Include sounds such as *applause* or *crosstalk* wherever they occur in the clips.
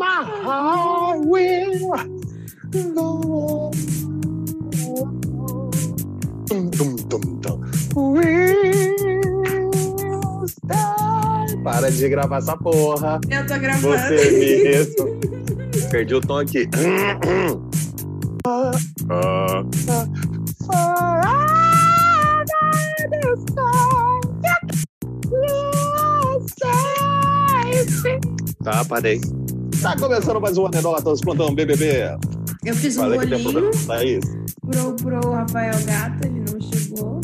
My heart will go tum, tum. Will stay. Para de gravar essa porra. Eu tô gravando. Você mesmo. Perdi o tom aqui. Ah, ah. Tá, parei. Tá começando mais um Anedotas Plantão BBB. Eu fiz um Falei bolinho pro, pro Rafael Gato, ele não chegou.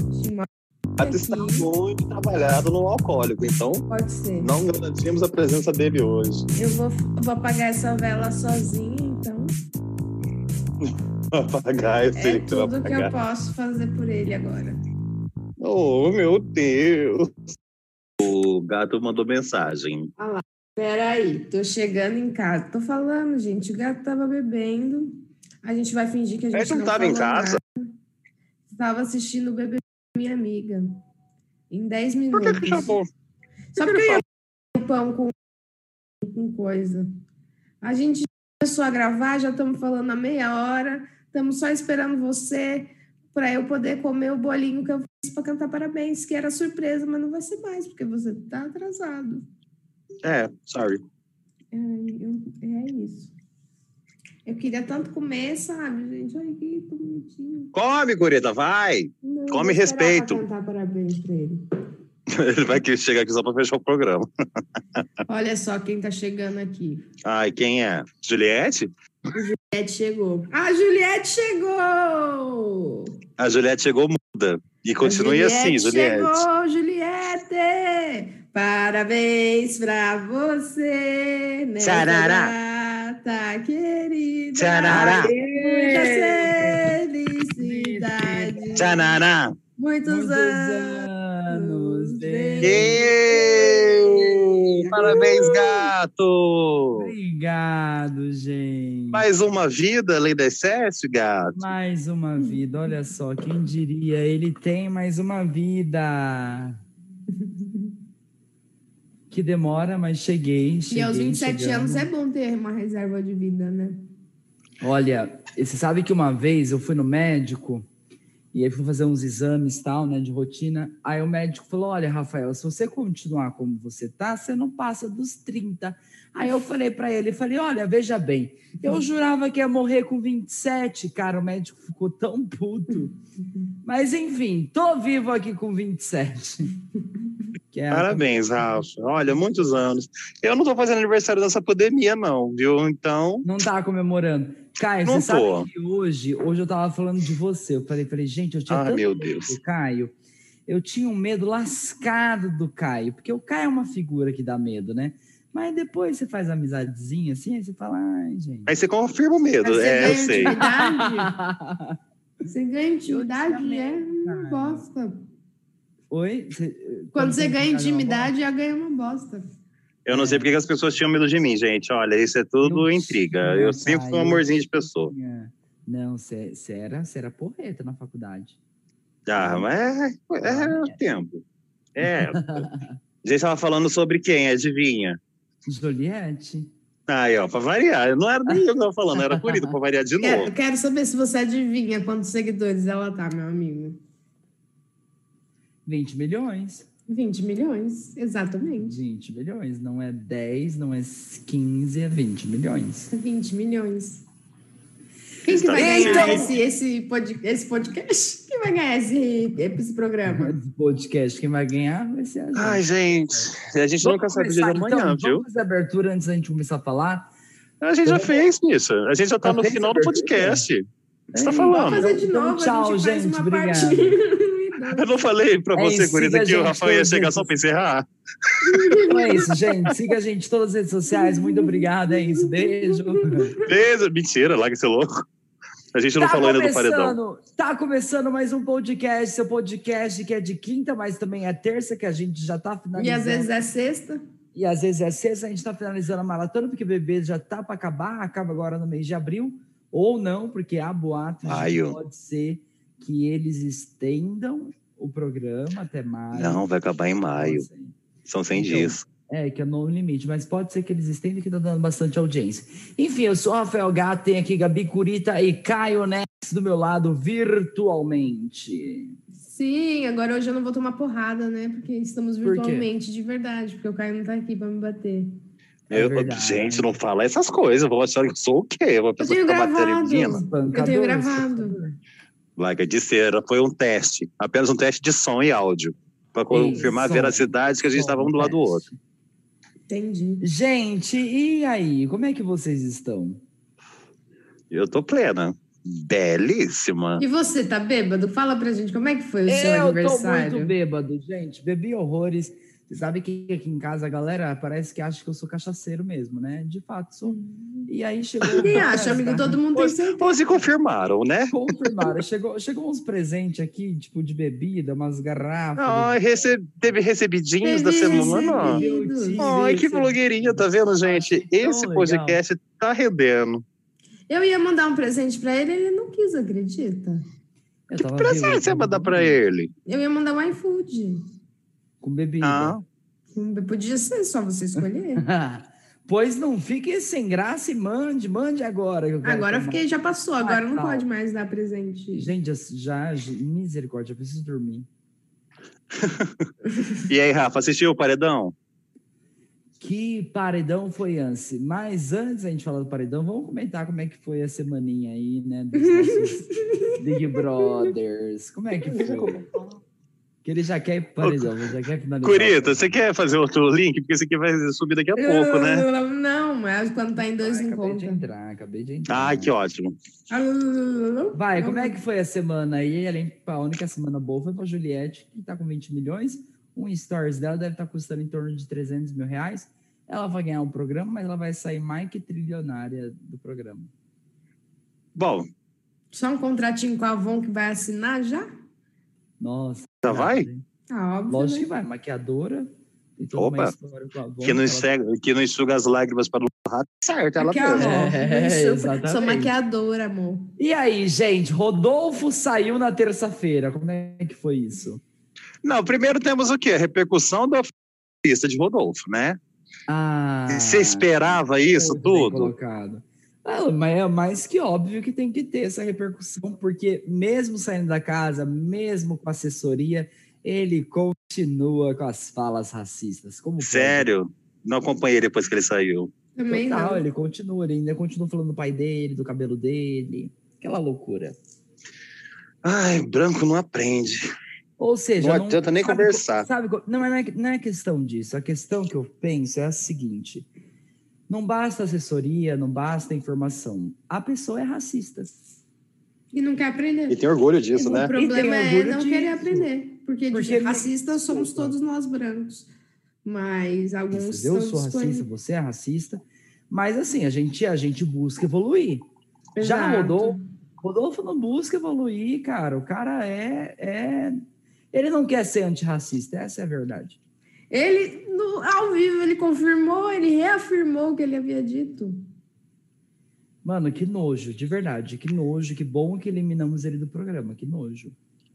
Ela está muito trabalhado no alcoólico, então Pode ser. não garantimos a presença dele hoje. Eu vou, vou apagar essa vela sozinha, então. *laughs* Apagar, eu sei É que tudo que eu posso fazer por ele agora. Oh, meu Deus. O gato mandou mensagem. Peraí, tô chegando em casa. Tô falando, gente, o gato tava bebendo. A gente vai fingir que a gente Ele não não tava em casa? nada. Tava assistindo o bebê da minha amiga. Em 10 Por minutos. que que chamou? Só que porque eu ia o pão com, com coisa. A gente começou a gravar, já estamos falando há meia hora. Estamos só esperando você para eu poder comer o bolinho que eu fiz para cantar parabéns, que era surpresa, mas não vai ser mais, porque você tá atrasado. É, sorry. Ai, eu- é isso. Eu queria tanto comer, sabe, gente? Olha que bonitinho. Come, gurita, vai. Não, Come pra respeito. cantar parabéns para ele. *laughs* Ele vai que- chegar aqui só pra fechar o programa. *laughs* Olha só quem tá chegando aqui. Ai, quem é? Juliette? Juliette chegou. A Juliette chegou! A Juliette chegou muda. E continue A assim, Juliette. Chegou, Juliette! Parabéns pra você nessa Tcharará. data querida. Tcharará. Muita felicidade. Tchanará. Muitos, Muitos anos. anos de- Êêêê! Parabéns, gato! Obrigado, gente. Mais uma vida além do excesso, gato. Mais uma vida, olha só, quem diria? Ele tem mais uma vida. *laughs* Que demora, mas cheguei. E cheguei aos 27 chegando. anos é bom ter uma reserva de vida, né? Olha, você sabe que uma vez eu fui no médico e aí fui fazer uns exames tal, né, de rotina. Aí o médico falou: Olha, Rafael, se você continuar como você tá, você não passa dos 30. Aí eu falei para ele, falei: Olha, veja bem, eu jurava que ia morrer com 27, cara. O médico ficou tão puto. Mas enfim, tô vivo aqui com 27. *laughs* Que é- Parabéns, Rafa. Olha, muitos anos. Eu não tô fazendo aniversário nessa pandemia, não, viu? Então, Não tá comemorando. Caio, Não você sabe tô. que hoje, hoje eu tava falando de você. Eu falei, falei, gente, eu tinha tanto meu medo Deus. do Caio. Eu tinha um medo lascado do Caio, porque o Caio é uma figura que dá medo, né? Mas depois você faz amizadezinha assim, aí você fala, ai, gente. aí você confirma o medo. Você É, eu ganha sei. intimidade? *laughs* Você ganha intimidade, é uma bosta. Oi? Você- Quando você ganha intimidade, já ganha uma bosta. Eu não sei porque que as pessoas tinham medo de mim, gente. Olha, isso é tudo intriga. tinha, Eu sempre fui um amorzinho de pessoa. bolinha. Não, você era, era porreta na faculdade. Ah, mas é, é o tempo. É. *laughs* A gente tava falando sobre quem, adivinha? Juliette? Aí, ó, pra variar. Não era nem eu que tava falando, era por isso, pra variar de *laughs* Quero, novo. quero saber se você adivinha quantos seguidores ela tá, meu amigo. 20 milhões. 20 milhões, exatamente. 20 milhões. Não é 10, não é 15, é 20 milhões. 20 milhões. Quem que Está vai certo. ganhar esse, esse, pod- esse podcast? Quem vai ganhar esse, esse programa? *laughs* Esse podcast, quem vai ganhar vai ser a gente. Ai, gente. A gente Vamos nunca sabe o dia de amanhã, então, viu? Vamos fazer a abertura antes da gente começar a falar? A gente já fez isso. A gente já tá Já no final do podcast. O que você tá Ei, falando? Vamos fazer de Então, novo, tchau, a gente faz gente, uma obrigado. *laughs* Eu não falei pra É você, siga que a o Rafael ia chegar só pra encerrar. Então é isso, gente. Siga a gente em todas as redes sociais. Muito obrigado. É isso. Beijo. Beleza, mentira, larga esse louco. A gente não Tá falou ainda do paredão. tá começando mais um podcast, seu podcast que é de quinta, mas também é terça, que a gente já tá E finalizando. às vezes é sexta. E às vezes é sexta, a gente está finalizando a maratona, porque o bebê já tá para acabar, acaba agora no mês de abril, ou não, porque há boatos de pode ser que eles estendam o programa até maio. Não, vai acabar em maio. Então, assim, São 100 Então, dias. É, que é no limite, mas pode ser que eles estendam que tá dando bastante audiência. Enfim, eu sou Rafael Gato, tem aqui Gabi Curita e Caio Nex do meu lado virtualmente. Sim, agora hoje eu não vou tomar porrada, né? Porque estamos virtualmente, de verdade, porque o Caio não tá aqui para me bater. É eu, gente, não fala essas coisas. Vou achar que eu sou o quê? Uma pessoa eu tenho que tá gravado. Eu tenho gravado. Larga de cera, foi um teste. Apenas um teste de som e áudio. Para confirmar a veracidade que a gente estava um do lado do outro. Entendi. Gente, e aí? Como é que vocês estão? Eu tô plena. Belíssima. E você, tá bêbado? Fala pra gente como é que foi o seu aniversário. Eu tô muito bêbado, gente. Bebi horrores. Você sabe que aqui em casa a galera parece que acha que eu sou cachaceiro mesmo, né? De fato, sou. E aí chegou. Quem acha, amigo? Todo mundo tem certeza. Confirmaram, né? Confirmaram. chegou, chegou uns presentes aqui, tipo de bebida, umas garrafas. Ai, rece... teve recebidinhos da semana. Ai, que blogueirinha, tá vendo, gente? Esse podcast tá rendendo. Eu ia mandar um presente pra ele, ele não quis, acredita? Que presente você ia mandar pra ele? Eu ia mandar um iFood. Com bebida. Ah. Podia ser só você escolher. *laughs* pois não fique sem graça e mande, mande agora. agora fiquei, já passou, agora ah, não pode mais dar presente. Gente, já, já misericórdia, eu preciso dormir. *laughs* e aí, Rafa, assistiu o Paredão? Que paredão foi esse? Mas antes da gente falar do paredão, vamos comentar como é que foi a semaninha aí, né? Dos nossos *laughs* Big Brothers. Como é que foi? Que ele já quer paredão, já quer finalizar. Curita, você quer fazer outro link? Porque esse aqui vai subir daqui a pouco, né? Não, mas quando tá em dois Ai, encontros. Acabei de entrar, acabei de entrar. Ah, que ótimo. Vai, como é que foi a semana aí? Além, a única semana boa foi pra Juliette, que tá com 20 milhões. Um stories dela deve estar tá custando em torno de 300 mil reais. Ela vai ganhar um programa, mas ela vai sair mais que trilionária do programa. Bom. Só um contratinho com a Avon que vai assinar já? Nossa. Já vai? Ah, óbvio, Lógico né? que vai, maquiadora. Opa, que não, enxerga, que não enxuga as lágrimas para o rato, certo, ela mesmo. É, é, sou maquiadora, amor. E aí, gente, Rodolfo saiu na terça-feira, como é que foi isso? Não, primeiro temos o quê? A repercussão da lista de Rodolfo, né? Ah, Você esperava isso tudo? Colocado. Ah, mas é mais que óbvio que tem que ter essa repercussão, porque mesmo saindo da casa, mesmo com assessoria, ele continua com as falas racistas. Como Sério? Pode? Não acompanhei depois que ele saiu. Também Total, não. ele continua, ele ainda continua falando do pai dele, do cabelo dele, aquela loucura. Ai, branco não aprende. Ou seja, não, não adianta nem sabe, conversar. Sabe, não, não, é, não é questão disso. A questão que eu penso é a seguinte: não basta assessoria, não basta informação. A pessoa é racista. E não quer aprender. E tem orgulho disso, o né? O problema é não disso. querer aprender. Porque, porque racista somos todos nós brancos. Mas alguns. Eu sou racista, você é racista. Mas assim, a gente, a gente busca evoluir. Exato. Já Rodolfo, Rodolfo não busca evoluir, cara. O cara é, é. Ele não quer ser antirracista, essa é a verdade. Ele, no, ao vivo, ele confirmou, ele reafirmou o que ele havia dito. Mano, que nojo, de verdade, que nojo, que bom que eliminamos ele do programa, que nojo.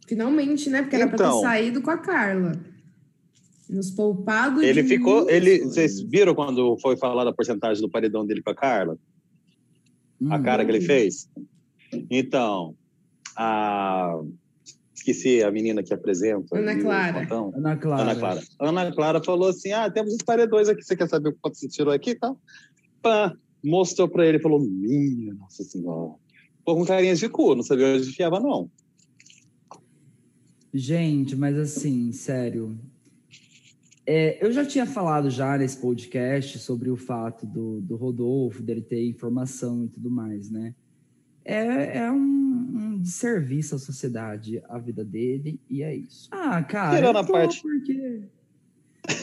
Finalmente, né? Porque era então, pra ter então. saído com a Carla. Nos poupado Ele ficou. Ele, vocês viram quando foi falar da porcentagem do paredão dele com a Carla? Hum, a cara que ele fez? Então, a esqueci a menina que apresenta. Ana Clara. Ana Clara. Ana Clara. Ana Clara falou assim: ah, temos os paredões aqui, você quer saber quanto você tirou aqui e tal? Pá, mostrou para ele, falou: minha nossa senhora. Ficou com carinha de cu, não sabia onde enfiava, não. Gente, mas assim, sério. É, eu já tinha falado já nesse podcast sobre o fato do, do Rodolfo, dele ter informação e tudo mais, né? É, é um, um desserviço à sociedade, a vida dele, e é isso. Ah, cara. Tirando a parte. Porque,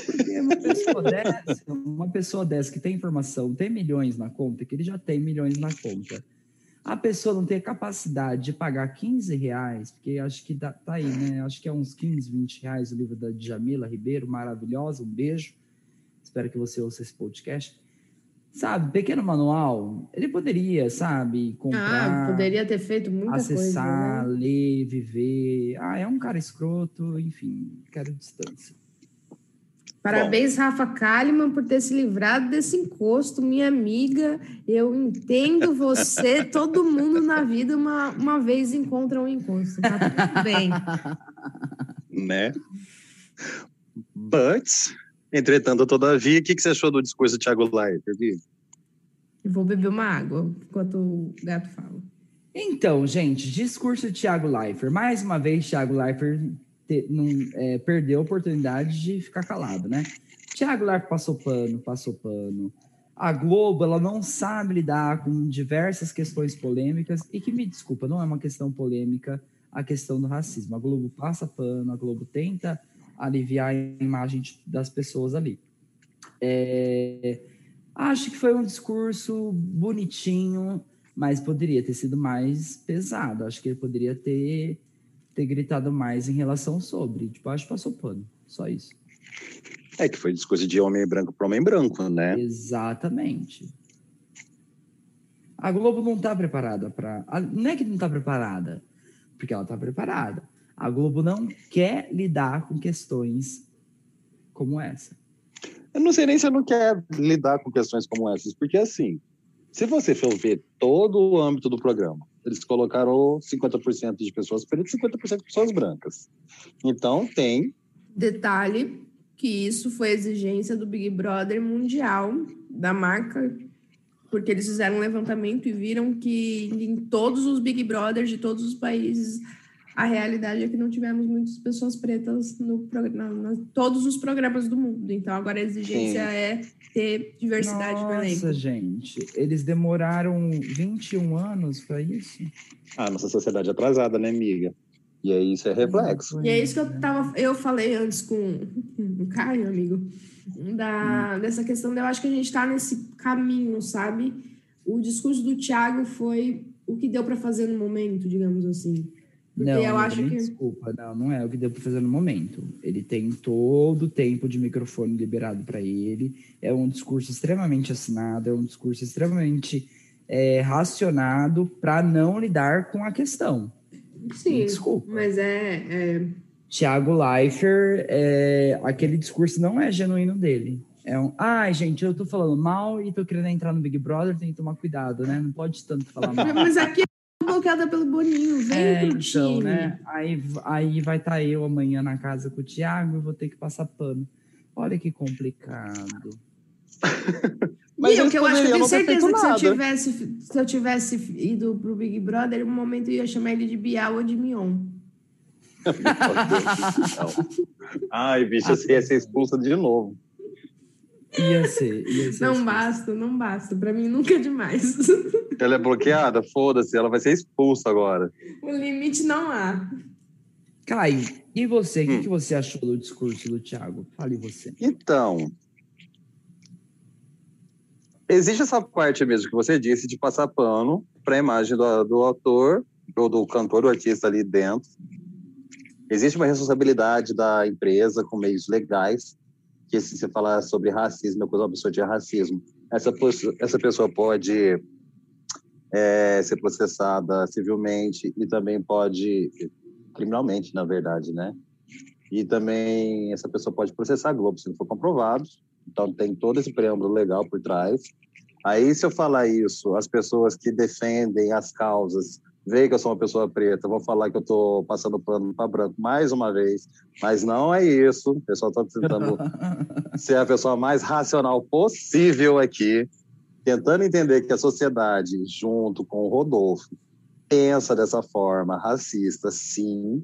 porque uma *laughs* pessoa dessa, uma pessoa dessa que tem informação, tem milhões na conta, que ele já tem milhões na conta. A pessoa não tem a capacidade de pagar 15 reais, porque acho que tá, tá aí, né? Acho que é uns 15, 20 reais o livro da Djamila Ribeiro, maravilhosa, um beijo. Espero que você ouça esse podcast sabe, pequeno manual, ele poderia, sabe, comprar. Ah, poderia ter feito muita acessar, coisa. Acessar, né? ler, viver. Ah, é um cara escroto, enfim, quero distância. Parabéns, Bom. Rafa Kalimann, por ter se livrado desse encosto, minha amiga. Eu entendo você. *laughs* Todo mundo na vida uma, uma vez encontra um encosto. Tá tudo bem. *laughs* Né? But, entretanto, todavia, o que, que você achou do discurso do Thiago Leifert, Vou beber uma água enquanto o gato fala. Então, gente, discurso de Thiago Leifert. Mais uma vez, Thiago Leifert te, não, é, perdeu a oportunidade de ficar calado, né? Tiago Leifert passou pano, passou pano. A Globo, ela não sabe lidar com diversas questões polêmicas e que, me desculpa, não é uma questão polêmica a questão do racismo. A Globo passa pano, a Globo tenta aliviar a imagem das pessoas ali. É, acho que foi um discurso bonitinho, mas poderia ter sido mais pesado. Acho que ele poderia ter ter gritado mais em relação sobre. Tipo, acho que passou pano. Só isso. É que foi discurso de homem branco para homem branco, né? Exatamente. A Globo não está preparada para. Não é que não está preparada, porque ela está preparada. A Globo não quer lidar com questões como essa. Eu não sei nem se eu não quer lidar com questões como essas, porque assim, se você for ver todo o âmbito do programa, eles colocaram 50% de pessoas pretas e 50% de pessoas brancas. Então, tem. Detalhe que isso foi exigência do Big Brother mundial, da marca, porque eles fizeram um levantamento e viram que em todos os Big Brothers de todos os países a realidade é que não tivemos muitas pessoas pretas no programa, todos os programas do mundo. Então agora a exigência Sim. é ter diversidade Nossa, no elenco. Nossa, gente, eles demoraram 21 anos para isso? Ah, nossa sociedade é atrasada, né, amiga? E aí isso é reflexo. E é isso que eu tava, eu falei antes com o Caio, amigo, da hum. dessa questão de eu acho que a gente está nesse caminho, sabe? O discurso do Thiago foi o que deu para fazer no momento, digamos assim. Porque não, eu acho que. Desculpa, não, não é o que deu para fazer no momento. Ele tem todo o tempo de microfone liberado para ele. É um discurso extremamente assinado, é um discurso extremamente é, racionado para não lidar com a questão. Sim, desculpa. Mas é. é... Tiago Leifert, é, aquele discurso não é genuíno dele. É um, ai, gente, eu tô falando mal e tô querendo entrar no Big Brother, tem que tomar cuidado, né? Não pode tanto falar *laughs* mal. Mas aqui bloqueada pelo Boninho, vem é, pro então, time. Né? Aí, aí vai estar tá eu amanhã na casa com o Thiago e vou ter que passar pano. Olha que complicado. *laughs* Mas e o que eu acho que eu tenho certeza que se eu, tivesse, se eu tivesse ido pro Big Brother, um momento eu ia chamar ele de Bial ou de Mion. *laughs* Ai, bicho, você ia ser expulsa de novo. Ia ser, ia ser. Não basta, não basta. Para mim nunca é demais. *laughs* Ela é bloqueada? Foda-se, ela vai ser expulsa agora. O limite não há. Caio, e você? O hum. que, que você achou do discurso do Thiago? Fale você. Então, existe essa parte mesmo que você disse de passar pano para a imagem do, do autor ou do cantor, do artista ali dentro. Existe uma responsabilidade da empresa com meios legais que se você falar sobre racismo, é coisa absurda de racismo. Essa, essa pessoa pode é, ser processada civilmente e também pode, criminalmente, na verdade, né? E também essa pessoa pode processar a Globo se não for comprovado. Então tem todo esse preâmbulo legal por trás. Aí, se eu falar isso, as pessoas que defendem as causas veem que eu sou uma pessoa preta, vão falar que eu estou passando pano para branco mais uma vez, mas não é isso. O pessoal está tentando *laughs* ser a pessoa mais racional possível aqui, tentando entender que a sociedade, junto com o Rodolfo, pensa dessa forma racista, sim.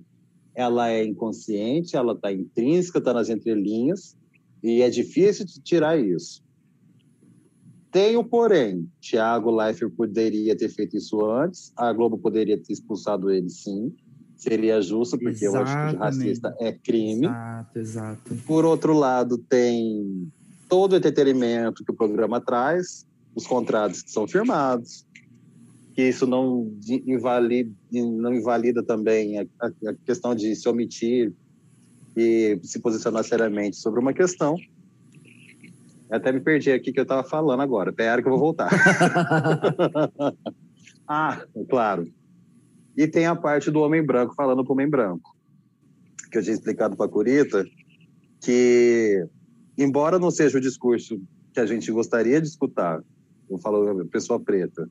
Ela é inconsciente, ela está intrínseca, está nas entrelinhas, e é difícil de tirar isso. Tem o porém, Thiago Leifert poderia ter feito isso antes, a Globo poderia ter expulsado ele sim, seria justo, porque Exatamente. eu acho que racista é crime. Exato, exato. Por outro lado, tem todo o entretenimento que o programa traz, os contratos que são firmados, que isso não invalida, não invalida também a, a questão de se omitir e se posicionar seriamente sobre uma questão. Até me perdi aqui que eu estava falando agora. Pera que eu vou voltar. *laughs* ah, claro. E tem a parte do homem branco falando com o homem branco. Que eu tinha explicado para a Curita que embora não seja o discurso que a gente gostaria de escutar, eu falo pessoa preta,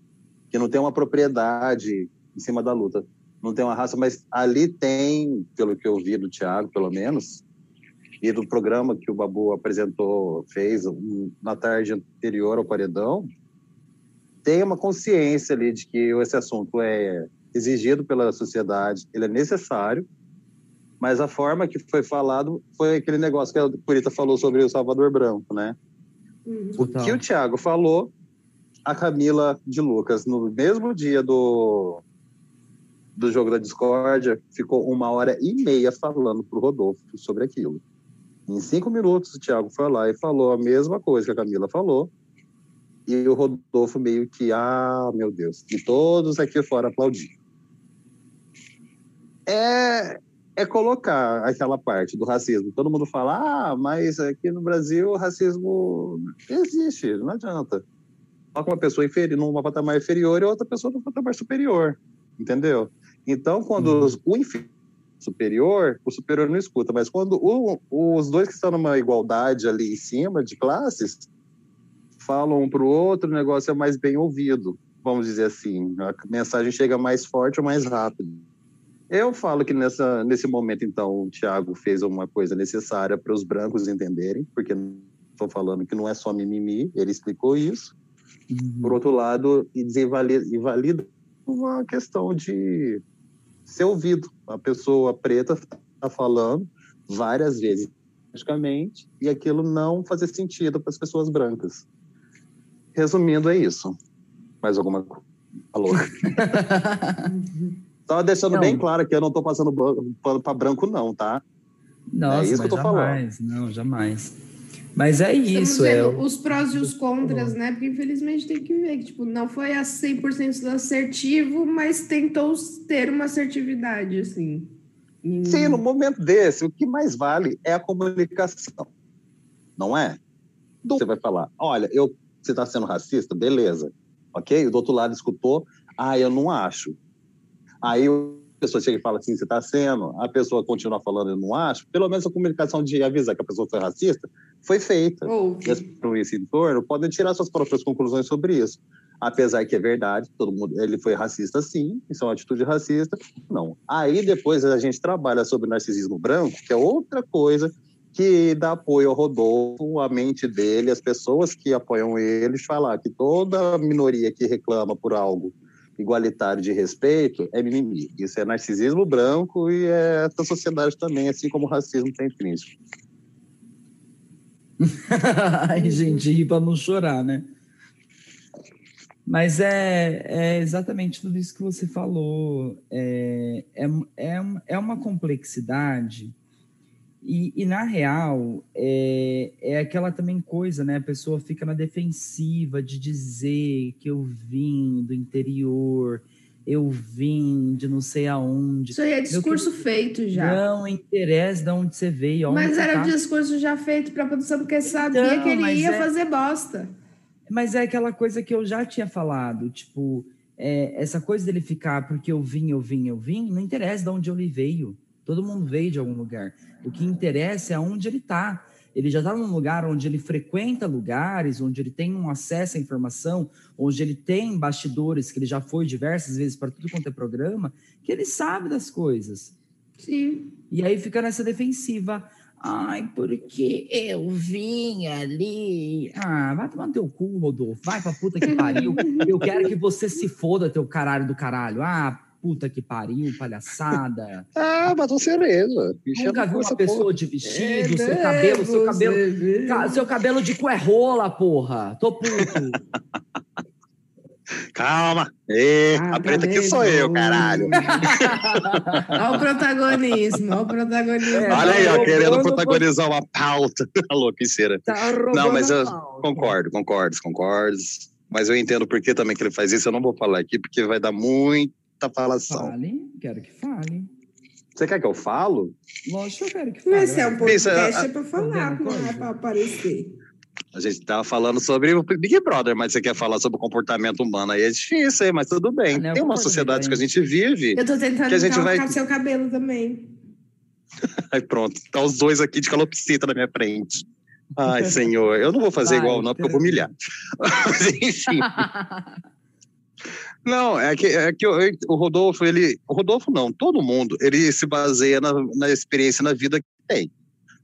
que não tem uma propriedade em cima da luta, não tem uma raça, mas ali tem, pelo que eu vi do Tiago, pelo menos, e do programa que o Babu apresentou, fez na tarde anterior ao paredão, tem uma consciência ali de que esse assunto é exigido pela sociedade, ele é necessário, mas a forma que foi falado foi aquele negócio que a Curita falou sobre o Salvador Branco, né? Uhum. O que o Thiago falou, a Camila de Lucas, no mesmo dia do, do jogo da discórdia, ficou uma hora e meia falando pro Rodolfo sobre aquilo. Em cinco minutos, o Thiago foi lá e falou a mesma coisa que a Camila falou, e o Rodolfo meio que, ah, meu Deus, e todos aqui fora aplaudiram. É, é colocar aquela parte do racismo. Todo mundo fala, ah, mas aqui no Brasil o racismo existe, não adianta. Coloca uma pessoa inferior, numa patamar inferior e outra pessoa num patamar superior, entendeu? Então, quando os, o inferior superior, o superior não escuta, mas quando o, os dois que estão numa igualdade ali em cima de classes falam um para o outro, o negócio é mais bem ouvido, vamos dizer assim. A mensagem chega mais forte ou mais rápido. Eu falo que nessa, nesse momento, então, o Tiago fez uma coisa necessária para os brancos entenderem, porque estou falando que não é só mimimi, ele explicou isso. Uhum. Por outro lado, invalida uma questão de ser ouvido. A pessoa preta está falando várias vezes, praticamente, e aquilo não fazer sentido para as pessoas brancas. Resumindo, é isso. Mais alguma coisa? Alô? *laughs* Só deixando não. bem claro que eu não estou passando pano para branco, não, tá? Nossa, é isso que eu tô jamais, falando. Não, jamais. Mas é isso. É os prós e os contras, né? Porque infelizmente tem que ver que tipo, não foi a 100% assertivo, mas tentou ter uma assertividade, assim. Sim, no momento desse, o que mais vale é a comunicação, não é? Você vai falar, olha, eu, você está sendo racista, beleza, ok? Do outro lado escutou, ah, eu não acho. Aí a pessoa chega e fala assim, você está sendo, a pessoa continua falando, eu não acho, pelo menos a comunicação de avisar que a pessoa foi racista foi feita. Okay. E esse entorno podem tirar suas próprias conclusões sobre isso. Apesar que é verdade, todo mundo, ele foi racista sim, isso é uma atitude racista, não. Aí depois a gente trabalha sobre narcisismo branco, que é outra coisa que dá apoio ao Rodolfo, a mente dele, as pessoas que apoiam ele, falar que toda minoria que reclama por algo igualitário de respeito é mimimi. Isso é narcisismo branco e é essa sociedade também, assim como o racismo tem intrínseco. *laughs* Ai, gente, ri para não chorar, né? Mas é, é, exatamente tudo isso que você falou. É, é, é, é uma complexidade e, e, na real, é, é aquela também coisa, né? A pessoa fica na defensiva de dizer que eu vim do interior, eu vim de não sei aonde. Isso aí é discurso feito já. Não interessa de onde você veio. Mas era tá. discurso já feito para a produção, porque sabia então, que ele ia é... fazer bosta. Mas é aquela coisa que eu já tinha falado, tipo, é, essa coisa dele ficar porque eu vim, eu vim, eu vim, não interessa de onde ele veio. Todo mundo veio de algum lugar. O que interessa é onde ele está. Ele já está num lugar onde ele frequenta lugares, onde ele tem um acesso à informação, onde ele tem bastidores, que ele já foi diversas vezes para tudo quanto é programa, que ele sabe das coisas. Sim. E aí fica nessa defensiva. Ai, porque eu vim ali. Ah, vai tomar no teu cu, Rodolfo. Vai pra puta que pariu. Eu quero que você se foda, teu caralho do caralho. Ah, puta que pariu, palhaçada. *laughs* ah, mas você mesmo. Nunca viu uma pessoa porra. de vestido, é, seu cabelo, seu cabelo. Ca, seu cabelo de cu é rola, porra. Tô puto. *laughs* Calma. Ê, ah, a preta aqui sou eu, caralho. *laughs* olha o protagonismo, olha o protagonismo. É, olha aí, ó, querendo protagonizar uma pauta. A louquiceira. Tá Não, mas eu concordo, concordo, concordo. Mas eu entendo por que também que ele faz isso. Eu não vou falar aqui, porque vai dar muito muita falação. Fale, quero que fale. Você quer que eu falo? Lógico eu quero que fale. Mas é um podcast, é para falar, não é para aparecer. A gente estava falando sobre o Big Brother, mas você quer falar sobre o comportamento humano aí é difícil, mas tudo bem. Ah, Tem uma sociedade que a gente vive. Eu tô tentando que a gente vai... seu cabelo também. *laughs* aí pronto, tá os dois aqui de calopsita na minha frente. Ai, senhor, eu não vou fazer Vai, igual, não, porque eu vou humilhar. *laughs* Mas, enfim. *laughs* Não, é que, é que o Rodolfo, ele. O Rodolfo não, todo mundo, ele se baseia na, na experiência na vida que tem.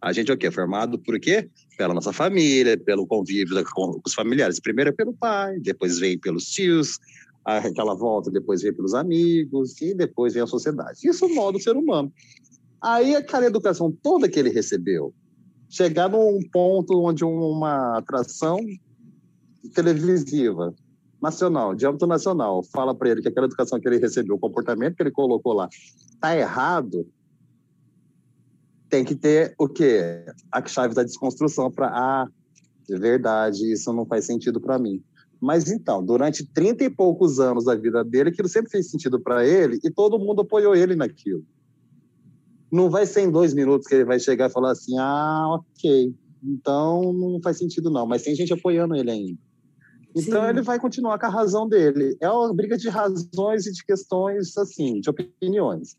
A gente é o quê? Formado por quê? Pela nossa família, pelo convívio da, com os familiares. Primeiro é pelo pai, depois vem pelos tios, aquela volta, depois vem pelos amigos, e depois vem a sociedade. Isso molda o ser humano. Aí aquela educação toda que ele recebeu, chegar num ponto onde uma atração televisiva nacional, de âmbito nacional, fala para ele que aquela educação que ele recebeu, o comportamento que ele colocou lá, tá errado, tem que ter o quê? A chave da desconstrução para ah, de verdade, isso não faz sentido para mim. Mas então, durante 30 e poucos anos da vida dele, aquilo sempre fez sentido para ele e todo mundo apoiou ele naquilo. Não vai ser em dois minutos que ele vai chegar e falar assim: ah, ok, então não faz sentido não, mas tem gente apoiando ele ainda. Então Sim. ele vai continuar com a razão dele. É uma briga de razões e de questões, assim, de opiniões.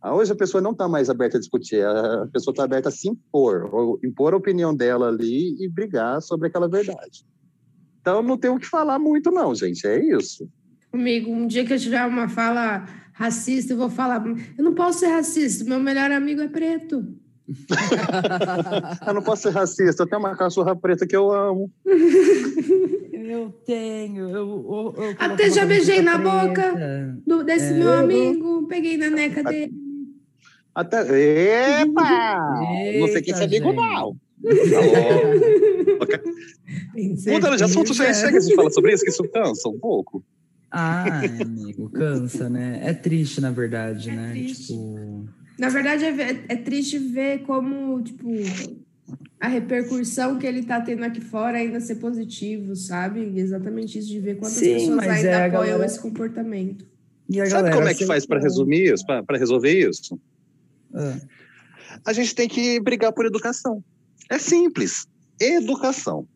Ah, hoje a pessoa não está mais aberta a discutir, a pessoa está aberta a se impor, impor a opinião dela ali e brigar sobre aquela verdade. Então não tem o que falar muito, não, gente. É isso. Comigo, um dia que eu tiver uma fala racista, eu vou falar: eu não posso ser racista, meu melhor amigo é preto. Eu não posso ser racista, eu tenho uma cachorra preta que eu amo. *laughs* Eu tenho. Eu, eu, eu Até já beijei na preta. boca do, desse é. meu amigo, peguei na neca dele. Até. Epa! Eita, não sei quem é amigo, não. *laughs* Mudando de assunto, já chega de falar sobre isso, que isso cansa um pouco. Ah, amigo, cansa, né? É triste, na verdade, é né? Triste. Tipo... Na verdade, é, é triste ver como, tipo, a repercussão que ele está tendo aqui fora ainda ser positivo, sabe? Exatamente isso de ver quantas Sim, pessoas ainda é apoiam galera... esse comportamento. Sabe como é que faz para resumir isso, para resolver isso? É. A gente tem que brigar por educação. É simples. Educação.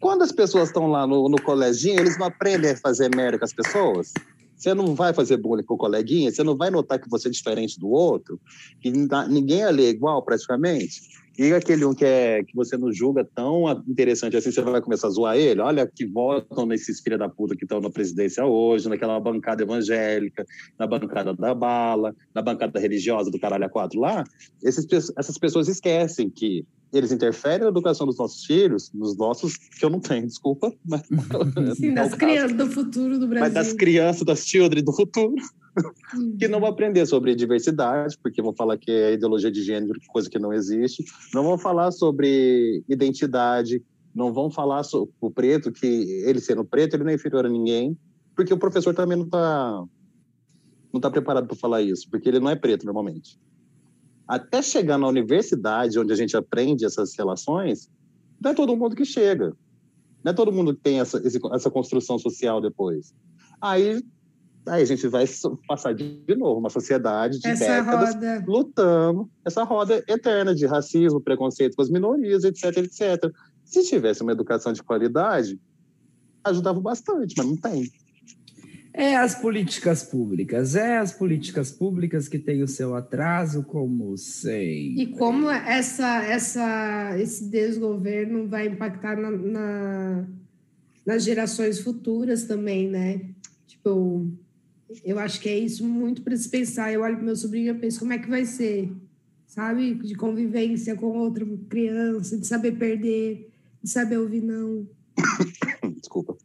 Quando as pessoas estão lá no, no coleginho, eles não aprendem a fazer merda com as pessoas. Você não vai fazer bullying com o coleguinha, você não vai notar que você é diferente do outro, que ninguém ali é igual praticamente. E aquele um que, é, que você não julga tão interessante assim, você vai começar a zoar ele? Olha que votam nesses filha da puta que estão na presidência hoje, naquela bancada evangélica, na bancada da bala, na bancada religiosa do caralho a quatro lá. Esses, essas pessoas esquecem que eles interferem na educação dos nossos filhos, nos nossos, que eu não tenho, desculpa. Mas, *laughs* Sim, das crianças do futuro do Brasil. Mas das crianças, das children do futuro. Que não vão aprender sobre diversidade, porque vão falar que é ideologia de gênero, coisa que não existe. Não vão falar sobre identidade, não vão falar sobre o preto, que ele sendo preto, ele não é inferior a ninguém, porque o professor também não está não tá preparado para falar isso, porque ele não é preto normalmente. Até chegar na universidade, onde a gente aprende essas relações, não é todo mundo que chega. Não é todo mundo que tem essa, essa construção social depois. Aí Aí a gente vai passar de novo uma sociedade de essa décadas roda. lutando essa roda eterna de racismo, preconceito com as minorias, etc, etc. Se tivesse uma educação de qualidade, ajudava bastante, mas não tem. É as políticas públicas, é as políticas públicas que têm o seu atraso, como sei. E como essa, essa, esse desgoverno vai impactar na, na, nas gerações futuras também, né? Tipo, eu acho que é isso muito para se pensar. Eu olho para meu sobrinho e penso como é que vai ser, sabe? De convivência com outra criança, de saber perder, de saber ouvir não. *coughs* Desculpa.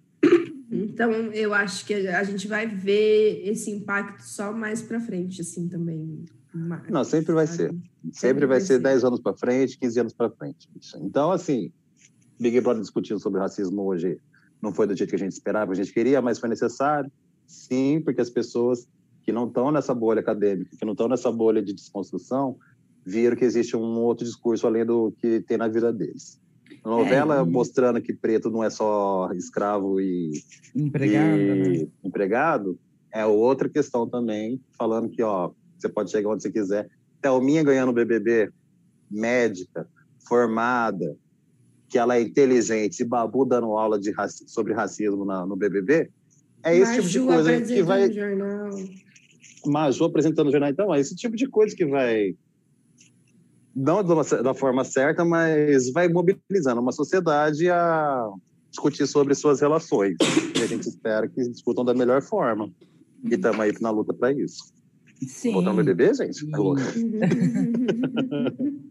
Então, eu acho que a gente vai ver esse impacto só mais para frente, assim, também. Não, sempre vai ser. Sempre, sempre vai, vai ser 10 anos para frente, 15 anos para frente. Então, assim, Big Brother discutindo sobre racismo hoje não foi do jeito que a gente esperava, a gente queria, mas foi necessário. Sim, porque as pessoas que não estão nessa bolha acadêmica, que não estão nessa bolha de desconstrução, viram que existe um outro discurso além do que tem na vida deles. A novela é, mostrando que preto não é só escravo e empregado, e né? empregado é outra questão também, falando que ó, você pode chegar onde você quiser. Thelminha ganhando BBB, médica, formada, que ela é inteligente, e Babu dando aula de raci sobre racismo na, no BBB, é esse Maju tipo de coisa que vai. Jornal. Maju apresentando o jornal. Então, é esse tipo de coisa que vai não da forma certa, mas vai mobilizando uma sociedade a discutir sobre suas relações. E a gente espera que discutam da melhor forma. E estamos aí na luta para isso. Sim. Voltar no BBB, gente? Tá *laughs*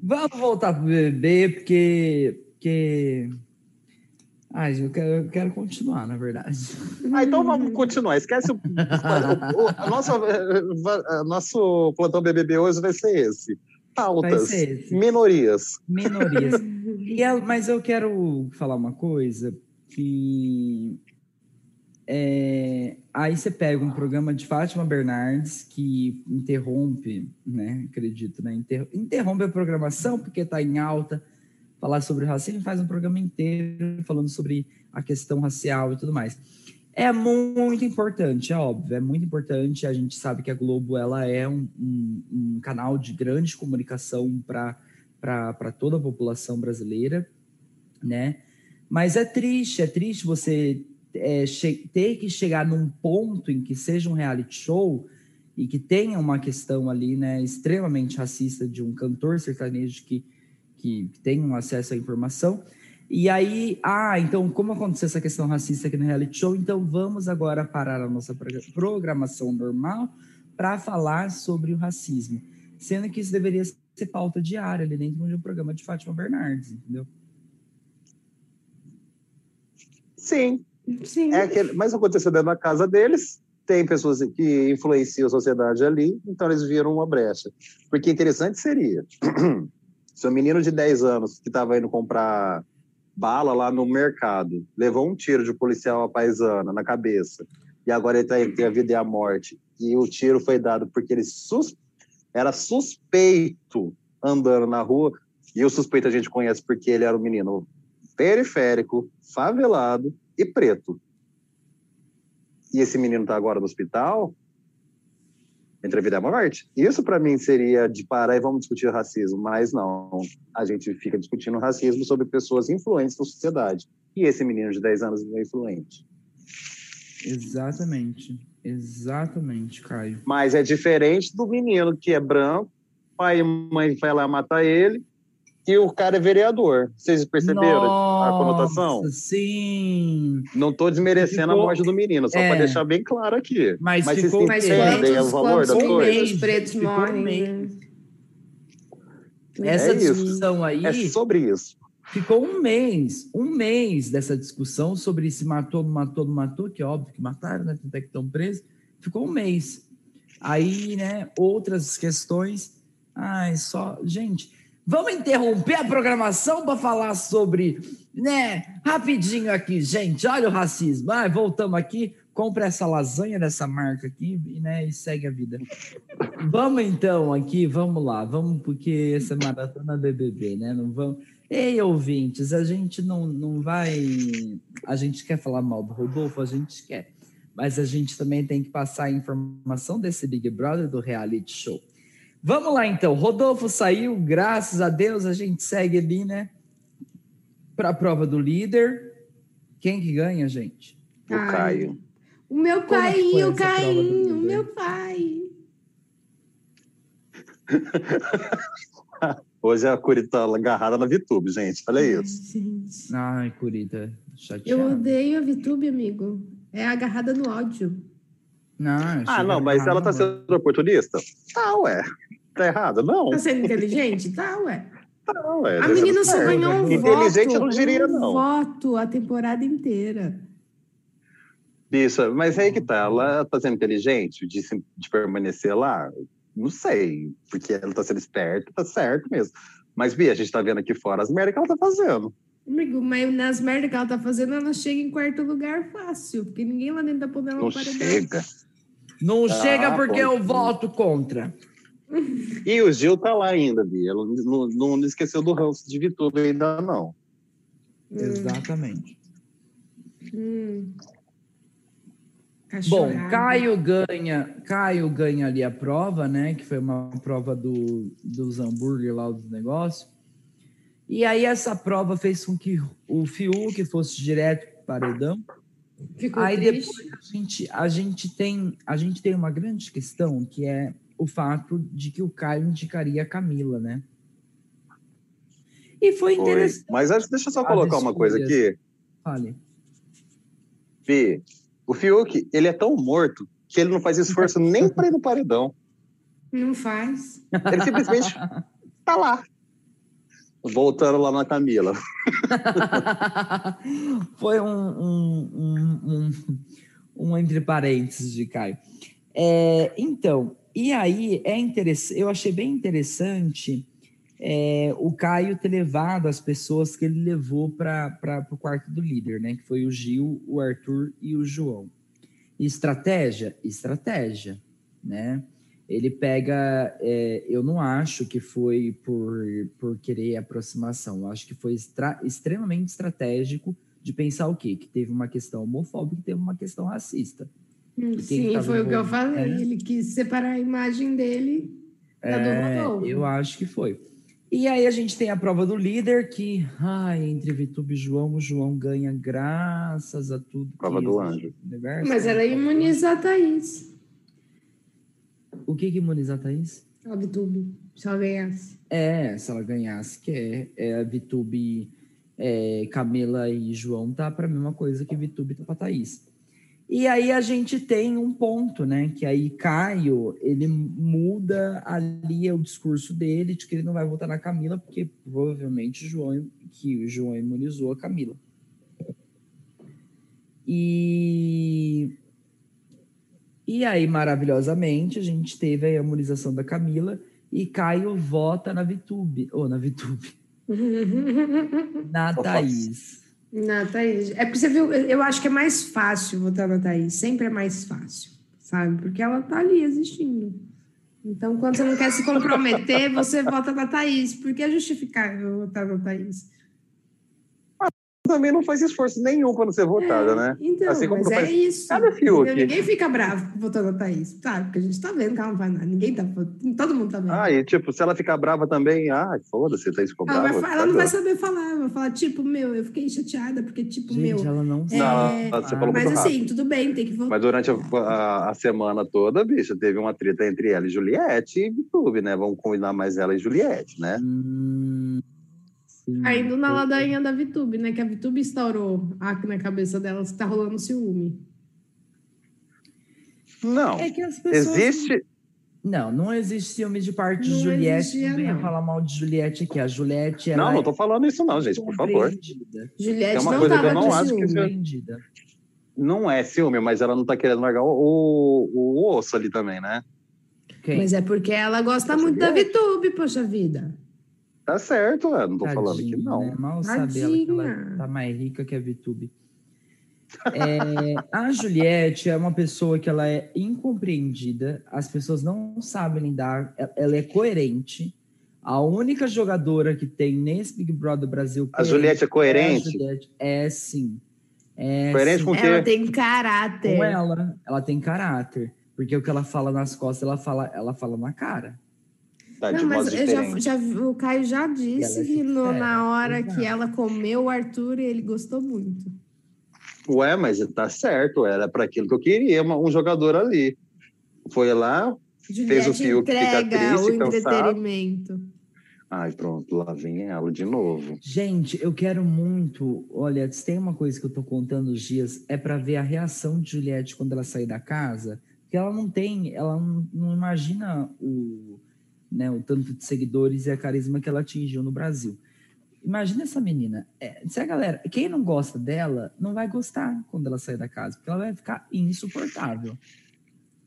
Vamos voltar pro BBB, porque. porque... Ai, eu quero, eu quero continuar, na verdade. Ah, então vamos continuar. Esquece o, o, *laughs* o nosso, nosso plantão BBB hoje vai ser esse. Pautas, ser esse. minorias. Minorias. *laughs* e eu, mas eu quero falar uma coisa que é, aí você pega um programa de Fátima Bernardes que interrompe, né? Acredito, né? Inter, interrompe a programação porque está em alta. Falar sobre racismo faz um programa inteiro falando sobre a questão racial e tudo mais. É muito importante, é óbvio, é muito importante. A gente sabe que a Globo ela é um, um, um canal de grande comunicação para toda a população brasileira, né? Mas é triste, é triste você é, ter que chegar num ponto em que seja um reality show e que tenha uma questão ali, né, extremamente racista de um cantor sertanejo que, que tem um acesso à informação. E aí, ah, então, como aconteceu essa questão racista aqui no reality show, então vamos agora parar a nossa programação normal para falar sobre o racismo. Sendo que isso deveria ser pauta diária ali dentro de um programa de Fátima Bernardes, entendeu? Sim. Sim. É aquele, mas aconteceu dentro da casa deles, tem pessoas que influenciam a sociedade ali, então eles viram uma brecha. Porque interessante seria, se um menino de 10 anos que estava indo comprar bala lá no mercado, levou um tiro de policial à paisana na cabeça, e agora ele está entre a vida e a morte, e o tiro foi dado porque ele sus era suspeito andando na rua, e o suspeito a gente conhece porque ele era um menino periférico, favelado e preto. E esse menino está agora no hospital, entre a vida e a morte. Isso para mim seria de parar e vamos discutir racismo, mas não. A gente fica discutindo racismo sobre pessoas influentes na sociedade. E esse menino de 10 anos é influente. Exatamente. Exatamente, Caio. Mas é diferente do menino que é branco, pai e mãe vai lá matar ele, e o cara é vereador. Vocês perceberam Nossa, a conotação? Sim. Não estou desmerecendo ficou, a morte do menino, só é, para deixar bem claro aqui. Mas, mas ficou, vocês entendem o valor das coisas? Os pretos morrem. Né? Essa é discussão aí. É sobre isso. Ficou um mês, um mês dessa discussão sobre se matou, não matou, não matou, que é óbvio que mataram, né? Até que estão presos. Ficou um mês. Aí, né, outras questões. Ai, só. Gente, Vamos interromper a programação para falar sobre, né? Rapidinho aqui, gente. Olha o racismo. Ah, voltamos aqui. Compra essa lasanha dessa marca aqui, né? E segue a vida. vamos então aqui, vamos lá, vamos porque essa é maratona BBB, né? Não vamos. Ei, ouvintes, a gente não, não vai. A gente quer falar mal do Rodolfo, a gente quer. Mas a gente também tem que passar a informação desse Big Brother do reality show. Vamos lá então. Rodolfo saiu, graças a Deus a gente segue ali, né? Para a prova do líder. Quem que ganha, gente? O Ai. Caio. O meu pai, o Caio, o meu pai. *laughs* Hoje a Curita tá agarrada na VTube, gente. Olha Ai, isso. Gente. Ai, Curita, chateada. Eu odeio a VTube, amigo. É agarrada no ódio. Não, ah, não, mas ela tá sendo oportunista? Tá, ué. Tá errado? Não. Tá sendo inteligente? Tá, ué. Tá, ué. A menina só ganhou um inteligente voto. não diria, um não. voto a temporada inteira. Isso, mas aí que tá. Ela tá sendo inteligente de, de permanecer lá? Não sei, porque ela tá sendo esperta, tá certo mesmo. Mas, Bia, a gente tá vendo aqui fora as merdas que ela tá fazendo. Amigo, mas nas merdas que ela tá fazendo, ela chega em quarto lugar fácil, porque ninguém lá dentro tá podendo Não chega. Não ah, chega porque eu voto contra. E o Gil tá lá ainda, Bia. Ela não, não, não esqueceu do ranço de Vitor ainda, não. Hum. Exatamente. Hum. Bom, Caio ganha, Caio ganha ali a prova, né? Que foi uma prova do, dos hambúrguer lá dos negócios. E aí essa prova fez com que o Fiuk fosse direto para o paredão. Ficou aí triste. depois a gente, a gente tem a gente tem uma grande questão que é o fato de que o Caio indicaria a Camila, né? E foi interessante. Foi. Mas deixa eu só colocar uma coisa aqui. Fale. Fih, o Fiuk, ele é tão morto que ele não faz esforço nem para ir no paredão. Não faz. Ele simplesmente tá lá. Voltando lá na Camila. *laughs* Foi um, um, um, um, um entre parênteses de Caio. É, então, e aí é interessante, eu achei bem interessante é, o Caio ter levado as pessoas que ele levou para o quarto do líder, né? Que foi o Gil, o Arthur e o João. Estratégia? Estratégia, né? Ele pega, é, eu não acho que foi por, por querer aproximação, eu acho que foi extremamente estratégico de pensar o quê? Que teve uma questão homofóbica e teve uma questão racista. Hum, sim, foi o que eu falei. É. Ele quis separar a imagem dele da é, do Eu acho que foi. E aí a gente tem a prova do líder, que ai, entre Vitube e João, o João ganha graças a tudo. Prova do anjo. Universo, Mas ela imuniza a Thaís. O que, que imuniza a Thaís? A Vitube, se ela ganhasse. É, se ela ganhasse, que é, é a Vitube, é, Camila e João tá para a mesma coisa que Vitube tá para Thaís. E aí a gente tem um ponto, né? Que aí Caio, ele muda ali o discurso dele de que ele não vai votar na Camila, porque provavelmente João, que o João imunizou a Camila. E, e aí, maravilhosamente, a gente teve a imunização da Camila e Caio vota na Vitube, ou na Vitube, *laughs* na Thaís. Na Thaís. É porque você viu, eu acho que é mais fácil votar na Thaís. Sempre é mais fácil, sabe? Porque ela tá ali existindo. Então, quando você não quer se comprometer, você vota na Thaís. Porque é justificável votar na Thaís também não faz esforço nenhum para não ser votada, é, né? Então, assim mas é isso. Cada Fiuk. Ninguém fica bravo votando a Thaís, sabe? Porque a gente tá vendo que ela não faz nada. Ninguém tá Todo mundo tá vendo. Ah, e tipo, se ela ficar brava também, ah, foda-se, Thaís ficou ela brava. Vai, ela não vai saber falar, vai falar, tipo, meu, eu fiquei chateada, porque, tipo, gente, meu. ela não é... não, você falou Mas assim, tudo bem, tem que votar. Mas durante a, a, a, semana toda, bicha, teve uma treta entre ela e Juliette e YouTube, né? Vamos combinar mais ela e Juliette, né? Hum. Sim, Caindo na ladainha da Vitube, né? Que a Vitube instaurou aqui na cabeça delas que tá rolando ciúme. Não. É que as pessoas... Existe. Não, não existe ciúme de parte não de Juliette. Não venha falar mal de Juliette aqui. A Juliette. Não, não tô falando isso, não, gente, por favor. Juliette é uma não coisa que eu não acho que ciúme. Não é ciúme, mas ela não tá querendo largar o, o, o osso ali também, né? Quem? Mas é porque ela gosta muito da Vitube, poxa vida. Tá certo, é, não tô Tadinha, falando que não. Né? Mal sabe ela que ela tá mais rica que a Vitube. É, a Juliette é uma pessoa que ela é incompreendida, as pessoas não sabem lidar, ela é coerente. A única jogadora que tem nesse Big Brother Brasil. A Juliette é coerente? É, Juliette. é sim. É, coerente sim. com o quê? Ela tem caráter. Com ela, ela tem caráter. Porque o que ela fala nas costas, ela fala, ela fala na cara. Tá, não, mas já, já, o Caio já disse que no, na hora que ela comeu o Arthur, ele gostou muito. Ué, mas tá certo, era para aquilo que eu queria, um jogador ali. Foi lá, Juliette fez o fio que fica triste, o entretenimento. Ai, pronto, lá vem ela de novo. Gente, eu quero muito. Olha, se tem uma coisa que eu tô contando os dias, é para ver a reação de Juliette quando ela sair da casa. Porque ela não tem, ela não, não imagina o, né, o tanto de seguidores e a carisma que ela atingiu no Brasil. Imagina essa menina. É, se a galera, quem não gosta dela, não vai gostar quando ela sair da casa, porque ela vai ficar insuportável.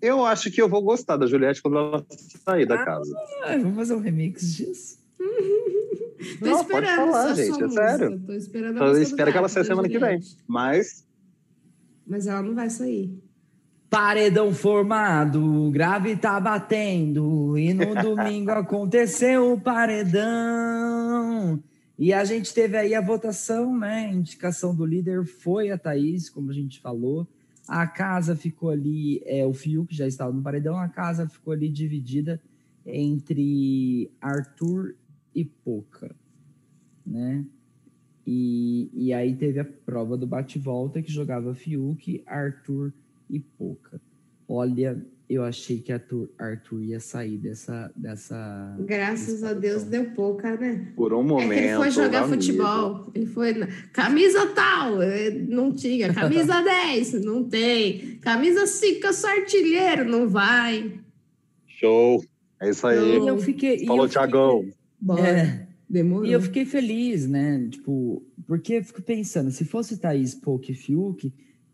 Eu acho que eu vou gostar da Juliette quando ela sair da ah, casa. vamos fazer um remix disso. *laughs* Tô não, pode falar, gente, é sério. Tô esperando espero que ela saia semana Juliette. que vem. Mas. Mas ela não vai sair. Paredão formado, grave tá batendo, e no *laughs* domingo aconteceu o paredão. E a gente teve aí a votação, né? A indicação do líder foi a Thaís, como a gente falou. A casa ficou ali, é, o Fiuk já estava no paredão, a casa ficou ali dividida entre Arthur e Poca, né? E, e aí teve a prova do bate-volta que jogava Fiuk, Arthur e pouca. Olha, eu achei que Arthur, Arthur ia sair dessa. dessa Graças a Deus deu pouca, né? Por um momento. É que ele foi jogar futebol. Ele foi. na- Camisa tal, eh, não tinha. Camisa *laughs* 10, não tem. Camisa 5, eu sou artilheiro, não vai. Show. É isso aí. Eu fiquei. Falou, eu fiquei- Thiagão. Bora. É, Demorou. e eu fiquei feliz, né? Tipo, porque eu fico pensando, se fosse Thaís, Pouco e Fiuk,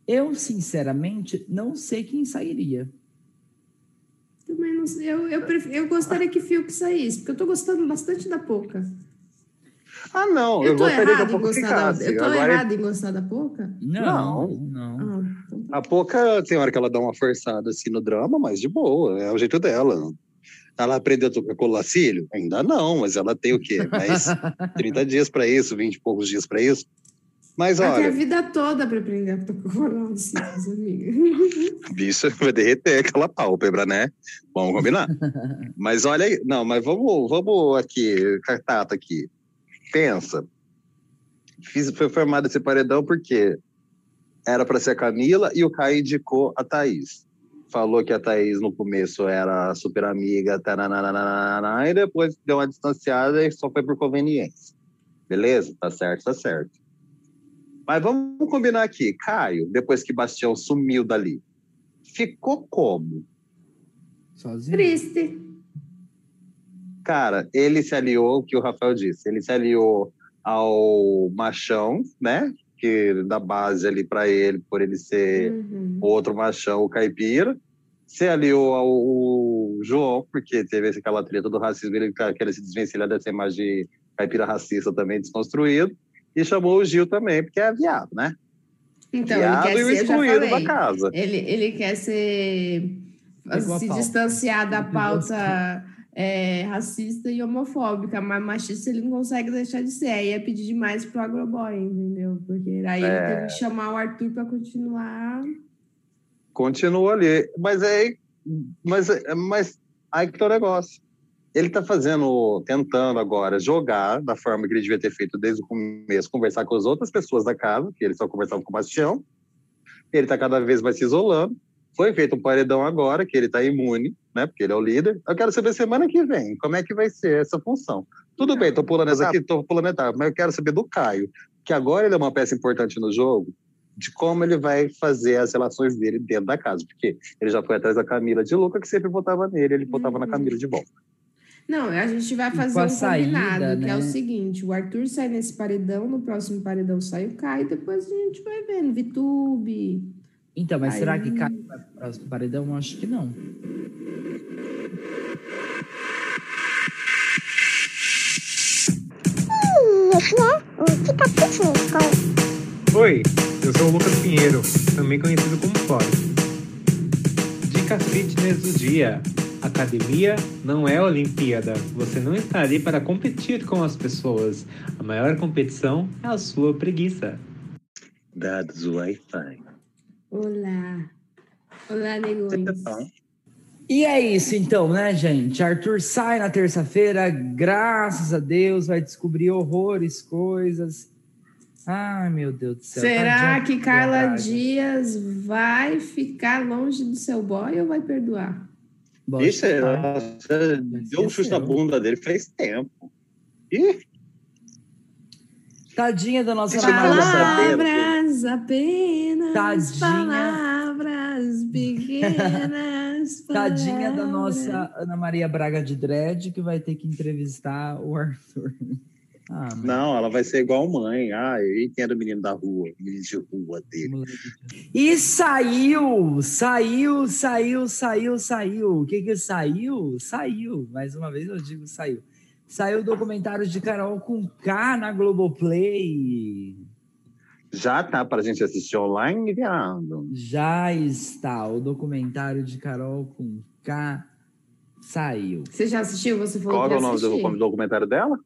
eu, sinceramente, não sei quem sairia. Também não sei. Eu, eu, pref- eu gostaria que Fiuk saísse, porque eu tô gostando bastante da Poca. Ah, não. Eu, Eu tô gostaria que a errado em Poca gostar da Eu tô Agora, errado em gostar da Poca? Não, Não. não. Ah, então tá. a Poca tem hora que ela dá uma forçada assim no drama, mas de boa. É o jeito dela. Ela aprendeu a tocar com o Lacílio? Ainda não, mas ela tem o quê? Mais *laughs* 30 dias para isso, 20 e poucos dias para isso. Mas Ela tem a olha, vida toda pra aprender a tocar coral de cílios, amiga. *laughs* bicha vai derreter aquela pálpebra, né? Vamos combinar. *laughs* mas olha aí, não, mas vamos, vamos aqui, cartata aqui. Pensa. Fiz, foi formado esse paredão porque era para ser a Camila e o Caio indicou a Thaís. Falou que a Thaís no começo era super amiga, e depois deu uma distanciada e só foi por conveniência. Beleza? Tá certo, tá certo. Mas vamos combinar aqui. Caio, depois que Bastião sumiu dali, ficou como? Sozinho. Triste. Cara, ele se aliou, o que o Rafael disse, ele se aliou ao machão, né? Que da base ali para ele, por ele ser Uhum. outro machão, o caipira. Se aliou ao, ao João, porque teve aquela treta do racismo, ele quer se desvencilhar dessa imagem de caipira racista também desconstruído. E chamou o Gil também, porque é viado, né? Então, viado ele e quer ser, eu já excluído da casa. ele, ele quer ser, se distanciar da Ele pauta é, racista e homofóbica, mas machista ele não consegue deixar de ser. Aí é pedir demais pro agroboy, entendeu? Porque aí ele É. teve que chamar o Arthur para continuar. Continua ali. Mas é. Mas, mas aí que tá o negócio. Ele tá fazendo, tentando agora jogar da forma que ele devia ter feito desde o começo, conversar com as outras pessoas da casa, que ele só conversava com o Bastião. Ele tá cada vez mais se isolando. Foi feito um paredão agora, que ele tá imune, né? Porque ele é o líder. Eu quero saber semana que vem como é que vai ser essa função. Tudo bem, tô pulando essa aqui, tô pulando etapa, mas eu quero saber do Caio, que agora ele é uma peça importante no jogo, de como ele vai fazer as relações dele dentro da casa. Porque ele já foi atrás da Camila de Luca, que sempre votava nele, ele votava na Uhum. Camila de volta. Não, a gente vai fazer um saída, combinado, que é o né? seguinte: o Arthur sai nesse paredão, no próximo paredão sai o Caio, depois a gente vai vendo. Vitube. Então, mas será Aí- que cai para o próximo paredão? Eu Acho que não. Oi, eu sou o Lucas Pinheiro, também conhecido como Forte. Dica fitness do dia. Academia não é Olimpíada. Você não está ali para competir com as pessoas. A maior competição é a sua preguiça. Dados Wi-Fi. Olá. Olá, negões. E é isso então, né, gente? Arthur sai na terça-feira, graças a Deus, vai descobrir horrores, coisas. Ai, meu Deus do céu. Será tadinha que Carla. Dias vai ficar longe do seu boy ou vai perdoar? Bom, Isso, ela já deu um chute na bunda dele faz tempo. Ih, Tadinha da nossa. Palavras apenas. Tadinha. Palavras *laughs* pequenas. Tadinha da palavras. nossa Ana Maria Braga de Dredd, que vai ter que entrevistar o Arthur. Ah, mas- não, ela vai ser igual mãe. Ah, eu entendo o menino da rua, o menino de rua dele. E saiu, saiu, saiu, saiu, saiu. O que que saiu? Saiu. Mais uma vez eu digo saiu. Saiu o documentário de Carol com K na Globoplay. Já tá pra gente assistir online, viado. Já está o documentário de Carol com K. Saiu. Você já assistiu? Você falou Qual que é o nome do, documentário dela?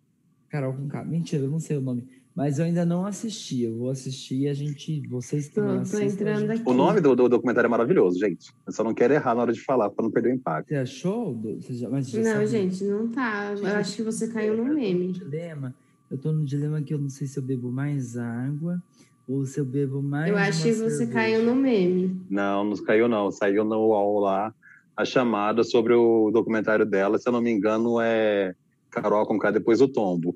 Carol com K. Mentira, eu não sei o nome. Mas eu ainda não assisti. Eu vou assistir e a gente. Vocês também tô a entrando gente- aqui. O nome do, do documentário é maravilhoso, gente. Eu só não quero errar na hora de falar, pra não perder o impacto. Você achou? Você já, mas já Não, sabe- gente, não tá. Eu acho que você caiu no Eu tô meme. dilema. Eu tô no dilema que eu não sei se eu bebo mais água ou se eu bebo mais. Eu acho que você cerveja. caiu no meme. Não, não caiu não. Saiu no UOL lá. a chamada sobre o documentário dela, se eu não me engano, é Carol com K depois do tombo.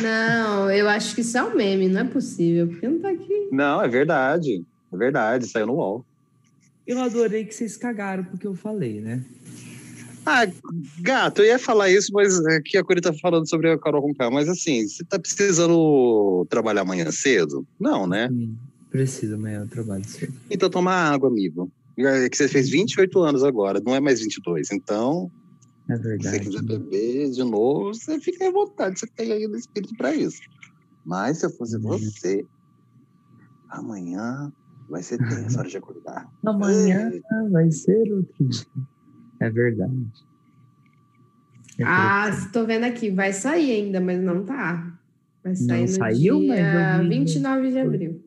Não, eu acho que isso é um meme, não é possível, porque não tá aqui. Não, é verdade. É verdade, saiu no UOL. Eu adorei que vocês cagaram porque eu falei, né? Ah, gato, eu ia falar isso, mas aqui a Curi tá falando sobre a Carol Conká. Mas assim, você tá precisando trabalhar amanhã cedo? Não, né? Sim, preciso amanhã eu trabalho cedo. Então toma água, amigo. É que você fez 28 anos agora, não é mais 22. Então, É se verdade. você quiser beber de novo, você fica à vontade, você tem ainda espírito para isso. Mas se eu fosse Uhum. você, amanhã vai ser tenso a hora de acordar. Amanhã vai ser outro dia. É verdade. É Ah, tô vendo aqui, vai sair ainda, mas não tá. Vai sair no saiu, dia eu vi- 29 de abril,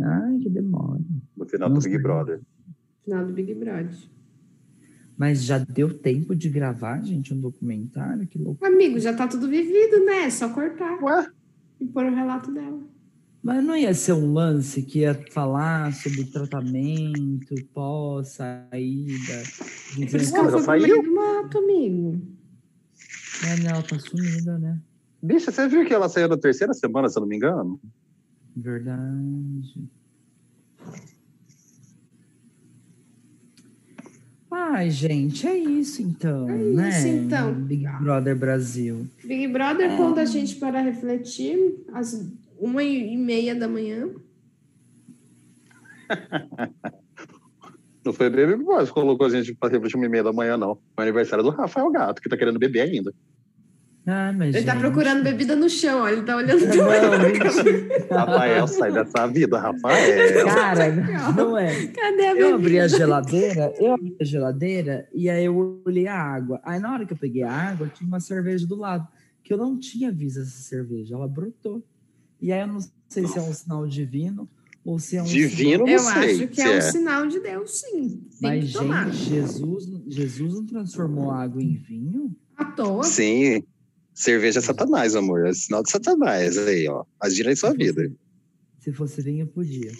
Ai, que demora. No final Não do Big. Brother. final do Big Brother. Mas já deu tempo de gravar, gente, um documentário? Que louco. Amigo, já tá tudo vivido, né? É só cortar Ué? e pôr o relato dela. Mas não ia ser um lance que ia falar sobre tratamento, pós-saída. Por isso que ela foi saiu? do mato, amigo. É, né? Ela tá sumida, né? Bicha, você viu que ela saiu na terceira semana, se eu não me engano? Verdade. Ai, gente, é isso então, É né? isso, então. Big Brother Brasil. Big Brother pondo a gente para refletir às uma e meia da manhã. *laughs* Não foi Baby Boys colocou a gente para refletir uma e meia da manhã, não. Foi aniversário do Rafael Gato, que tá querendo beber ainda. Ah, mas Ele tá gente- procurando bebida no chão, ó. Ele tá olhando *laughs* pro Não, mentira. Rafael, sai dessa vida, Rafael. Cara, *laughs* não é. Cadê a Eu bebida? abri a geladeira, eu abri a geladeira e aí eu olhei a água. Aí na hora que eu peguei a água, tinha uma cerveja do lado, que eu não tinha visto essa cerveja, ela brotou. E aí eu não sei se é um sinal divino ou se é um Divino, Eu acho que se é um é. sinal de Deus, sim. Tem Mas, que tomar. gente, Jesus, Jesus não transformou água em vinho? À toa. Sim. Cerveja é Satanás, amor. É sinal de Satanás aí, ó. Agira em sua vida. Se fosse vinho, podia.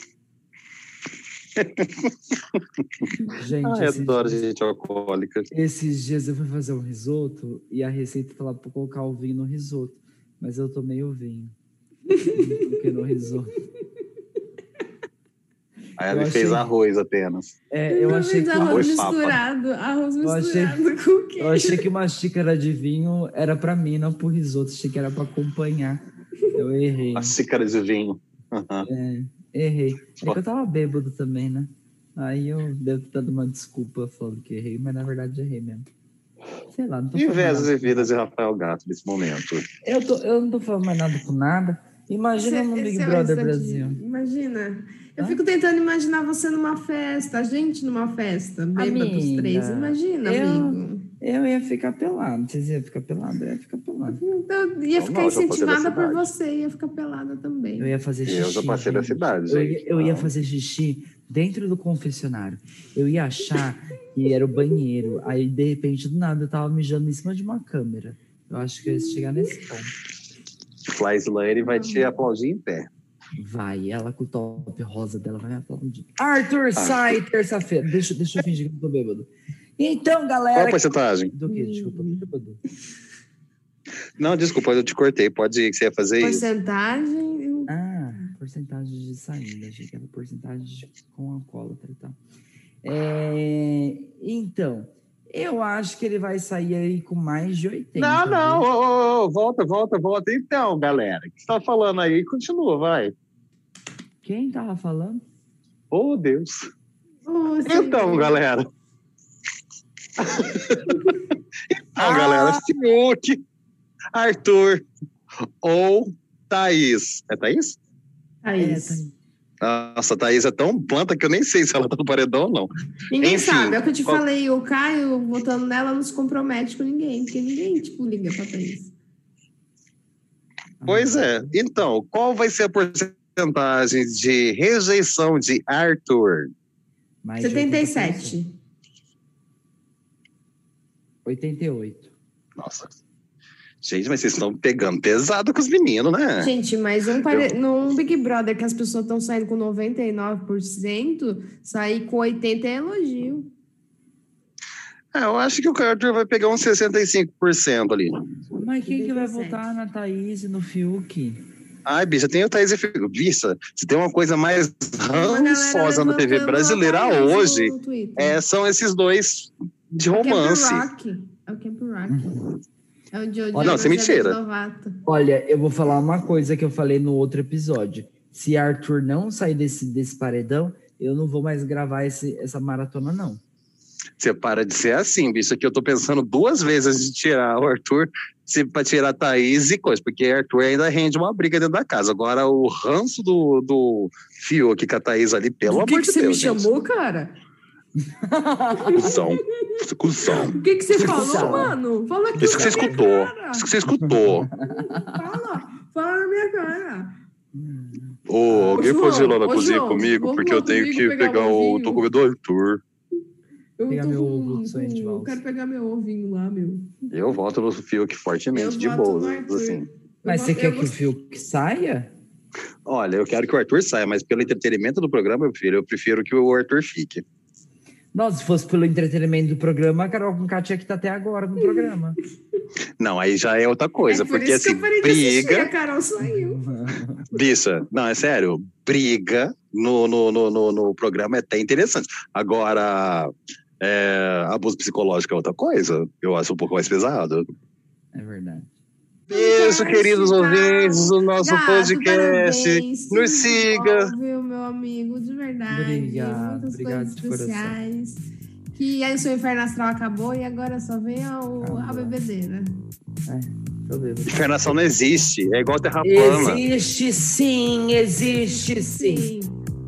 *laughs* gente, Ai, esses, adoro gente alcoólica. esses dias eu fui fazer um risoto e a receita falava pra colocar o vinho no risoto. Mas eu tomei o vinho. *laughs* Porque no risoto. Aí ele fez arroz apenas. É, eu Não, achei que arroz misturado. Arroz Eu achei- misturado com o quê? Eu achei que uma xícara de vinho era pra mim, não pro risoto. Achei que era pra acompanhar. Eu errei. A xícara de vinho. Aham. Errei. É que eu tava bêbado também, né? Aí eu devo ter dado uma desculpa falando que errei, mas na verdade errei mesmo. Sei lá, não tô nada. e vidas de Rafael Gato nesse momento. Eu, tô, eu não tô falando mais nada com nada. Imagina Esse- no Big é Brother Brasil. Imagina. Eu fico tentando imaginar você numa festa, a gente numa festa, bêbados Amiga, três. Imagina, eu- amigo. Eu ia ficar pelado. Vocês iam ficar pelado? Eu ia ficar pelado. Então, ia ficar não, eu incentivada por você, ia ficar pelada também. Eu ia fazer xixi. Eu já passei da gente. cidade, Eu gente. ia, eu ia fazer xixi dentro do confessionário. Eu ia achar que era o banheiro. Aí, de repente, do nada, eu tava mijando em cima de uma câmera. Eu acho que eu ia chegar nesse ponto. Fly Slane vai te aplaudir em pé. Vai, ela com o top rosa dela vai me aplaudir. Arthur sai terça-feira. Deixa, deixa eu fingir que eu tô bêbado. Então, Qual a galera. porcentagem? Do que? Desculpa, eu tô bêbado. Não, desculpa, eu te cortei. Pode ir que você ia fazer isso. Porcentagem. Ah, porcentagem de saída. Achei que era porcentagem de- com alcoólatra e tal. É, então, eu acho que ele vai sair aí com mais de 80. Não, não, ô, ô, ô, volta, volta, volta. Então, galera, o que você tá falando aí? Continua, vai. Quem tava falando? Oh, Deus. Ô, Então, galera. *laughs* então, Ah! galera, Fiuk, Arthur ou Thaís. É Thaís? Thaís. Nossa, a Thaís é tão planta que eu nem sei se ela tá no paredão ou não. Ninguém Enfim, sabe. É o que eu te qual- falei. O Caio votando nela não se compromete com ninguém, porque ninguém, tipo, liga pra Thaís. Pois é. Então, qual vai ser a porcentagem de rejeição de Arthur? Mais de 77. 88. Nossa. Gente, mas vocês estão pegando pesado com os meninos, né? Gente, mas um pare... num Big Brother que as pessoas estão saindo com 99%, sair com 80% é elogio. É, eu acho que o Arthur vai pegar uns 65% ali. Mas quem que vai 37. votar na Thaís e no Fiuk? Ai, bicha, tem o Thaís e Fiuk. Bicha, se tem uma coisa mais rançosa na TV brasileira hoje, é, são esses dois de Camp romance. Rock. É o Camp Rock. É o Joe Olha, não, você me tira. Novato. Olha, eu vou falar uma coisa que eu falei no outro episódio. Se Arthur não sair desse, desse paredão, eu não vou mais gravar esse, essa maratona, não. Você para de ser assim, bicho, que eu tô pensando duas vezes de tirar o Arthur pra tirar a Thaís e coisa, porque Arthur ainda rende uma briga dentro da casa. Agora, o ranço do, do Fiuk com a Thaís ali, pelo o amor que, que de você Deus. me chamou, cara? Cusão. Cusão. O que, que você falou, Cusão. mano? Fala aqui. Isso que você escutou. cara. Isso que você escutou. Fala. Fala na minha cara. Ô, alguém João, pode ir lá na ô, cozinha João, comigo, porque eu tenho que pegar pegar o. ovinho. Tô com medo do Arthur. Eu Pegar meu ovo valsa. Quero pegar meu ovinho lá, meu. Eu voto no Fiuk fortemente, Eu de boa. Assim. Mas Eu você quer eu que o Fiuk saia? Olha, eu quero que o Arthur saia, mas pelo entretenimento do programa, meu filho, eu prefiro que o Arthur fique. Nossa, se fosse pelo entretenimento do programa, a Carol com tinha que estar até agora no programa. *laughs* Não, aí já é outra coisa, é por porque isso assim, que eu parei de assistir, briga. a Carol saiu. *laughs* Bicha, não, é sério, briga no, no, no, no, no programa é até interessante. Agora, é, abuso psicológico é outra coisa. Eu acho um pouco mais pesado. É verdade. Beijo, queridos citar- ouvintes do nosso Gato, podcast. parabéns, Nos siga. Bom, meu amigo, de verdade. Obrigado, Muitas obrigado coisas especiais. Que aí o seu inferno astral acabou e agora só vem a, o- a bebedeira. Tô bêbado. Encarnação não existe, é igual terra plana. Existe sim, existe sim. Nos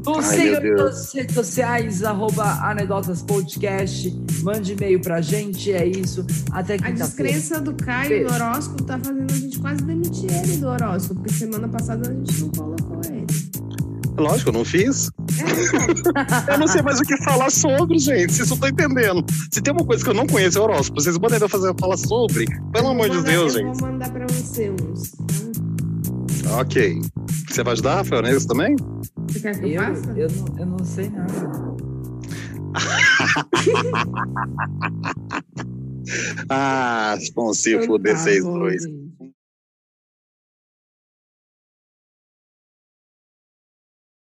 Ai, siga nas redes sociais, arroba Anedotas Podcast. Mande e-mail pra gente, é isso. Até A descrença do Caio Beijo. do horóscopo tá fazendo a gente quase demitir ele do horóscopo, porque semana passada a gente não colocou ele. Lógico, eu não fiz. É, *laughs* Eu não sei mais o que falar sobre, gente. Vocês não estão entendendo. Se tem uma coisa que eu não conheço, é horóscopo. Vocês podem ainda fazer falar sobre. Pelo amor de Deus, eu gente. vou mandar pra você uns. tá? Ok. Você vai ajudar, Rafael, nisso também? Você quer que eu, Eu, faça? eu, não, eu não sei nada. *laughs* Ah, vão se Então fuder tá vocês dois.